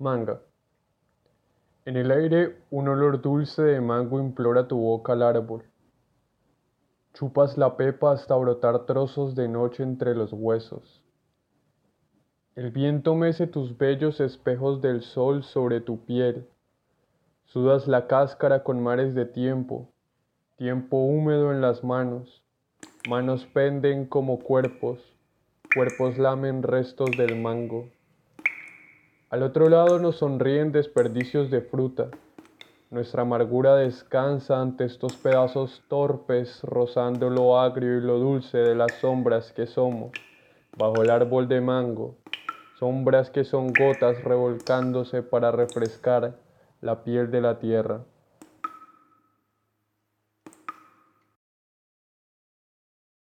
Manga. En el aire un olor dulce de mango implora tu boca al árbol. Chupas la pepa hasta brotar trozos de noche entre los huesos. El viento mece tus bellos espejos del sol sobre tu piel. Sudas la cáscara con mares de tiempo, tiempo húmedo en las manos. Manos penden como cuerpos, cuerpos lamen restos del mango. Al otro lado nos sonríen desperdicios de fruta. Nuestra amargura descansa ante estos pedazos torpes, rozando lo agrio y lo dulce de las sombras que somos, bajo el árbol de mango, sombras que son gotas revolcándose para refrescar la piel de la tierra.